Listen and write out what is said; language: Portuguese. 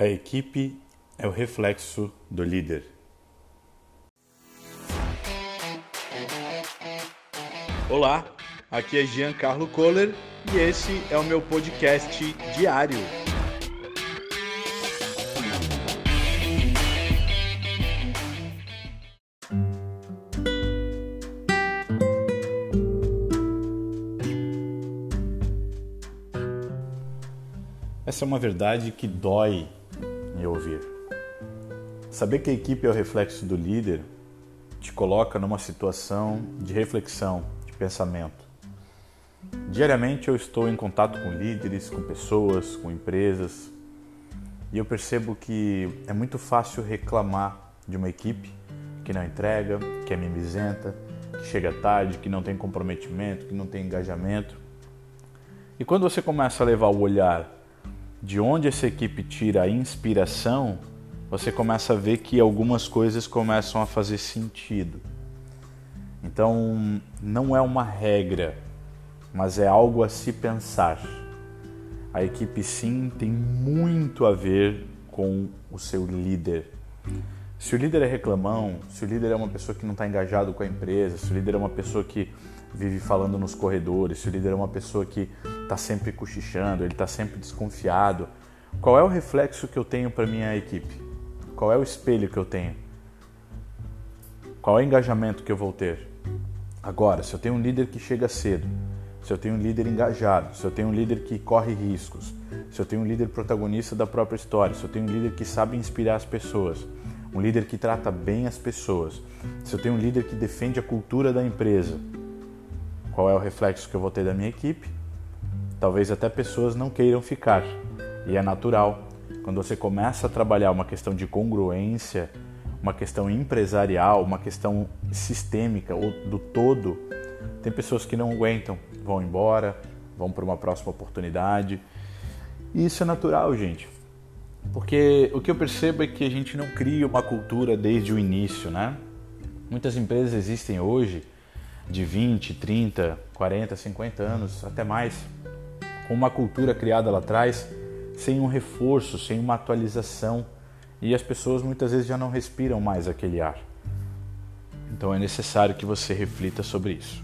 A equipe é o reflexo do líder. Olá, aqui é Giancarlo Kohler e esse é o meu podcast diário. Essa é uma verdade que dói ouvir. Saber que a equipe é o reflexo do líder te coloca numa situação de reflexão, de pensamento. Diariamente eu estou em contato com líderes, com pessoas, com empresas, e eu percebo que é muito fácil reclamar de uma equipe que não entrega, que é mimizenta, que chega tarde, que não tem comprometimento, que não tem engajamento. E quando você começa a levar o olhar de onde essa equipe tira a inspiração, você começa a ver que algumas coisas começam a fazer sentido. Então, não é uma regra, mas é algo a se pensar. A equipe sim tem muito a ver com o seu líder. Se o líder é reclamão, se o líder é uma pessoa que não está engajado com a empresa, se o líder é uma pessoa que vive falando nos corredores, se o líder é uma pessoa que está sempre cochichando, ele está sempre desconfiado, qual é o reflexo que eu tenho para minha equipe? Qual é o espelho que eu tenho? Qual é o engajamento que eu vou ter? Agora, se eu tenho um líder que chega cedo, se eu tenho um líder engajado, se eu tenho um líder que corre riscos, se eu tenho um líder protagonista da própria história, se eu tenho um líder que sabe inspirar as pessoas, um líder que trata bem as pessoas, se eu tenho um líder que defende a cultura da empresa, qual é o reflexo que eu vou ter da minha equipe? Talvez até pessoas não queiram ficar, e é natural. Quando você começa a trabalhar uma questão de congruência, uma questão empresarial, uma questão sistêmica ou do todo, tem pessoas que não aguentam, vão embora, vão para uma próxima oportunidade. E isso é natural, gente. Porque o que eu percebo é que a gente não cria uma cultura desde o início, né? Muitas empresas existem hoje de 20, 30, 40, 50 anos, até mais, com uma cultura criada lá atrás, sem um reforço, sem uma atualização, e as pessoas muitas vezes já não respiram mais aquele ar. Então é necessário que você reflita sobre isso.